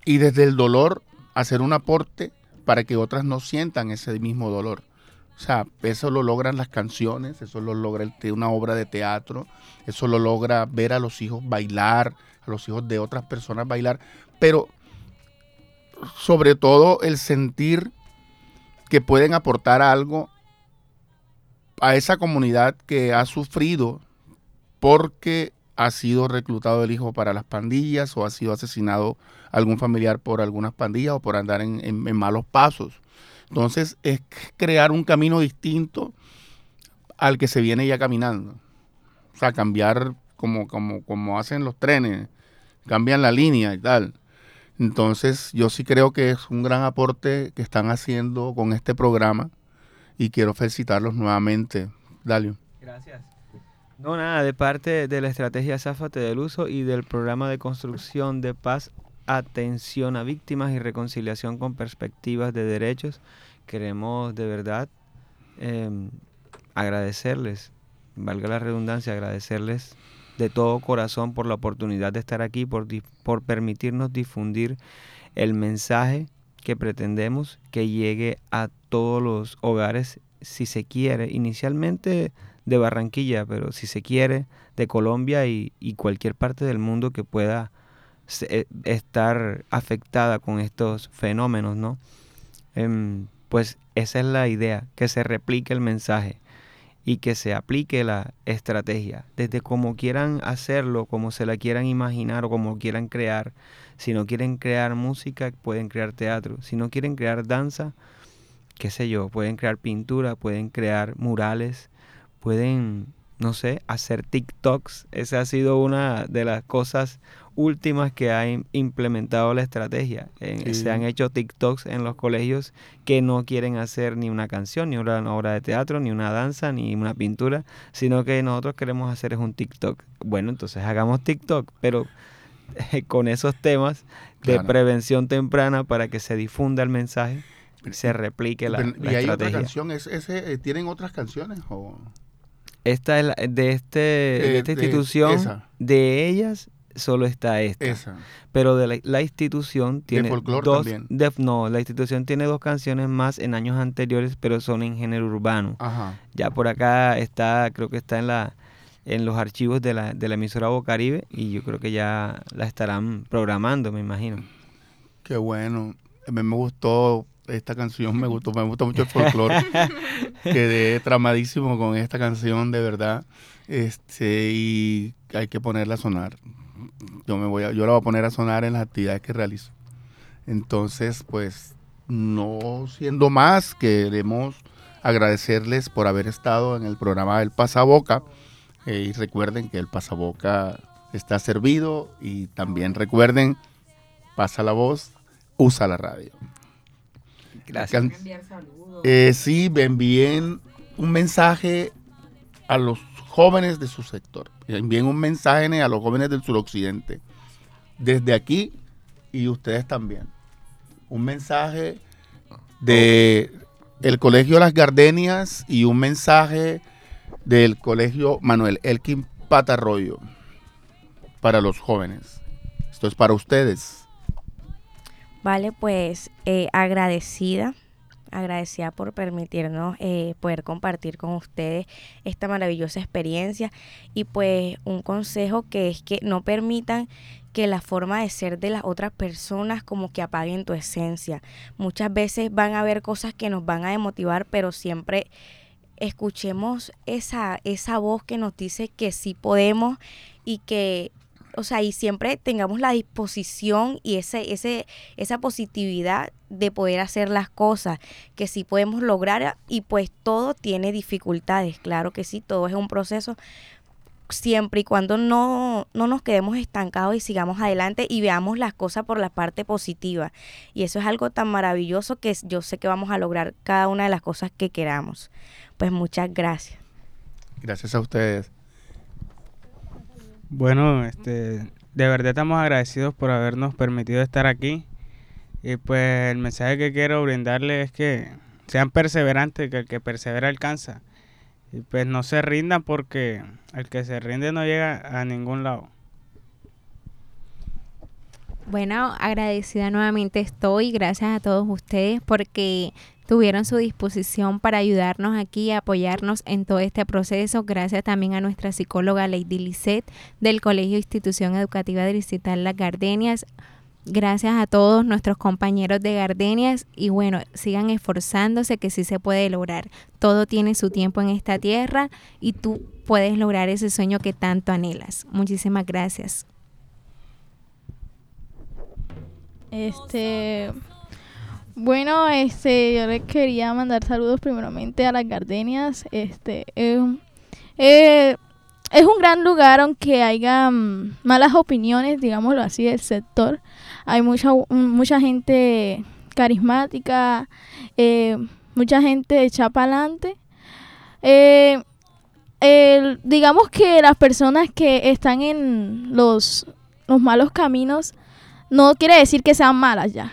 y desde el dolor hacer un aporte para que otras no sientan ese mismo dolor. O sea, eso lo logran las canciones, eso lo logra una obra de teatro, eso lo logra ver a los hijos bailar, a los hijos de otras personas bailar, pero sobre todo el sentir que pueden aportar algo a esa comunidad que ha sufrido porque ha sido reclutado el hijo para las pandillas o ha sido asesinado algún familiar por algunas pandillas o por andar en, malos pasos. Entonces es crear un camino distinto al que se viene ya caminando. O sea, cambiar como, como, como hacen los trenes, cambian la línea y tal. Entonces yo sí creo que es un gran aporte que están haciendo con este programa y quiero felicitarlos nuevamente. Dalio. Gracias. No, nada, de parte de la estrategia Záfate del Uso y del programa de construcción de paz, atención a víctimas y reconciliación con perspectivas de derechos, queremos de verdad eh, agradecerles, valga la redundancia, agradecerles de todo corazón por la oportunidad de estar aquí, por, por permitirnos difundir el mensaje que pretendemos que llegue a todos los hogares si se quiere, inicialmente de Barranquilla, pero si se quiere, de Colombia y, y cualquier parte del mundo que pueda se, estar afectada con estos fenómenos, ¿no? Eh, pues esa es la idea, que se replique el mensaje y que se aplique la estrategia, desde como quieran hacerlo, como se la quieran imaginar o como quieran crear. Si no quieren crear música, pueden crear teatro. Si no quieren crear danza, qué sé yo, pueden crear pintura, pueden crear murales, pueden, no sé, hacer TikToks. Esa ha sido una de las cosas últimas que ha implementado la estrategia. Sí. Se han hecho TikToks en los colegios que no quieren hacer ni una canción, ni una obra de teatro, ni una danza, ni una pintura, sino que nosotros queremos hacer es un TikTok. Bueno, entonces hagamos TikTok, pero con esos temas de claro. prevención temprana para que se difunda el mensaje, se replique la, ¿Y hay estrategia. otra canción? ¿Es, ese, ¿Tienen otras canciones? O? Esta es la, de, este, de, de esta institución, de, de ellas solo está esta. Esa. Pero de la, la institución tiene folclore dos también. de- no, la institución tiene dos canciones más en años anteriores, pero son en género urbano. Ajá. Ya por acá está, creo que está en la en los archivos de la, de la emisora Bocaribe y yo creo que ya la estarán programando, me imagino. Qué bueno. A mí me gustó esta canción, me gustó, me gusta mucho el folclore. Quedé tramadísimo con esta canción, de verdad. Este, y hay que ponerla a sonar. Yo me voy a, yo la voy a poner a sonar en las actividades que realizo. Entonces, pues, no siendo más, queremos agradecerles por haber estado en el programa del Pasaboca. Eh, y recuerden que el Pasaboca está servido. Y también recuerden, pasa la voz, usa la radio. Gracias. Can- Eh, sí, me envíen un mensaje a los jóvenes de su sector. Envíen un mensaje a los jóvenes del suroccidente. Desde aquí y ustedes también. Un mensaje de el Colegio Las Gardenias y un mensaje del Colegio Manuel Elkin Patarroyo para los jóvenes. Esto es para ustedes. Vale, pues eh, agradecida, agradecida por permitirnos eh, poder compartir con ustedes esta maravillosa experiencia y pues un consejo que es que no permitan que la forma de ser de las otras personas como que apaguen tu esencia. Muchas veces van a haber cosas que nos van a demotivar, pero siempre escuchemos esa, esa voz que nos dice que sí podemos y que, o sea, y siempre tengamos la disposición y ese, ese, esa positividad de poder hacer las cosas, que sí podemos lograr y pues todo tiene dificultades, claro que sí, todo es un proceso, siempre y cuando no, no nos quedemos estancados y sigamos adelante y veamos las cosas por la parte positiva. Y eso es algo tan maravilloso que yo sé que vamos a lograr cada una de las cosas que queramos. Pues muchas gracias. Gracias a ustedes. Bueno, este, de verdad estamos agradecidos por habernos permitido estar aquí. Y pues el mensaje que quiero brindarles es que sean perseverantes, que el que persevera alcanza. Y pues no se rindan porque el que se rinde no llega a ningún lado. Bueno, agradecida nuevamente estoy, gracias a todos ustedes porque tuvieron su disposición para ayudarnos aquí y apoyarnos en todo este proceso. Gracias también a nuestra psicóloga Lady Lisset del Colegio Institución Educativa Distrital Las Gardenias. Gracias a todos nuestros compañeros de Gardenias y bueno, sigan esforzándose que sí se puede lograr. Todo tiene su tiempo en esta tierra y tú puedes lograr ese sueño que tanto anhelas. Muchísimas gracias. Este, bueno, este, yo les quería mandar saludos primeramente a las Gardenias. Este, es un- eh, es un gran lugar, aunque haya mm, malas opiniones, digámoslo así, del sector. Hay mucha, mucha gente carismática, eh, mucha gente hecha para adelante. Eh, digamos que las personas que están en los, los malos caminos no quiere decir que sean malas ya.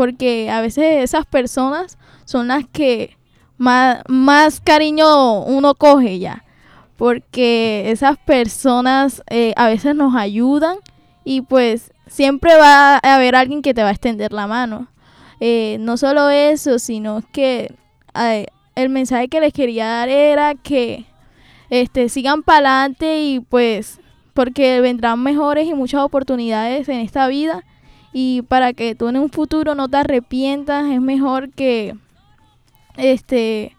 Porque a veces esas personas son las que más, más cariño uno coge ya. Porque esas personas eh, a veces nos ayudan y pues siempre va a haber alguien que te va a extender la mano. Eh, no solo eso, sino que el mensaje que les quería dar era que este, sigan para adelante y pues porque vendrán mejores y muchas oportunidades en esta vida y para que tú en un futuro no te arrepientas es mejor que este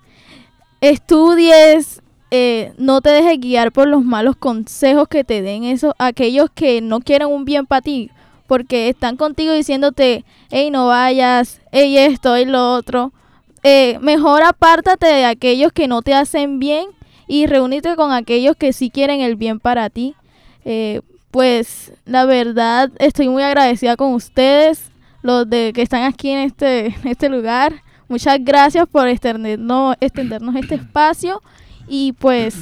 estudies eh, no te dejes guiar por los malos consejos que te den esos aquellos que no quieren un bien para ti porque están contigo diciéndote hey no vayas hey esto y lo otro Eh, mejor apártate de aquellos que no te hacen bien y reúnete con aquellos que sí quieren el bien para ti. Eh, pues la verdad estoy muy agradecida con ustedes, los de que están aquí en este, este lugar. Muchas gracias por extendernos, extendernos este espacio y pues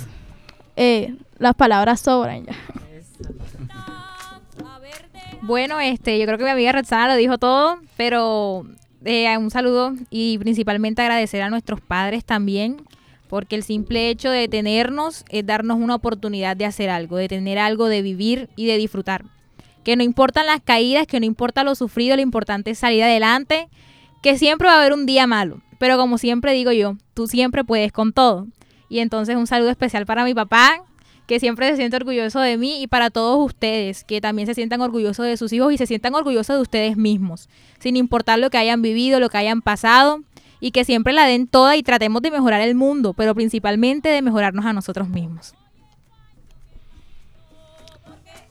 eh, las palabras sobran ya. Bueno, este, yo creo que mi amiga Roxana lo dijo todo, pero eh, un saludo y principalmente agradecer a nuestros padres también, porque el simple hecho de tenernos es darnos una oportunidad de hacer algo, de tener algo, de vivir y de disfrutar. que no importan las caídas, que no importa lo sufrido, lo importante es salir adelante, que siempre va a haber un día malo, pero como siempre digo yo, tú siempre puedes con todo. Y entonces un saludo especial para mi papá, que siempre se siente orgulloso de mí y para todos ustedes, que también se sientan orgullosos de sus hijos y se sientan orgullosos de ustedes mismos, sin importar lo que hayan vivido, lo que hayan pasado y que siempre la den toda y tratemos de mejorar el mundo, pero principalmente de mejorarnos a nosotros mismos.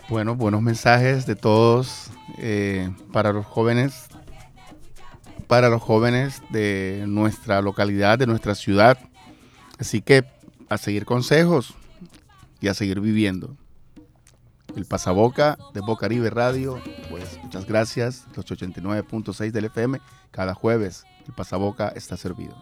Bueno, buenos mensajes de todos eh, para los jóvenes, para los jóvenes de nuestra localidad, de nuestra ciudad. Así que a seguir consejos y a seguir viviendo el pasaboca de Boca Caribe Radio. Pues muchas gracias, los 89.6 del FM. Cada jueves el pasaboca está servido.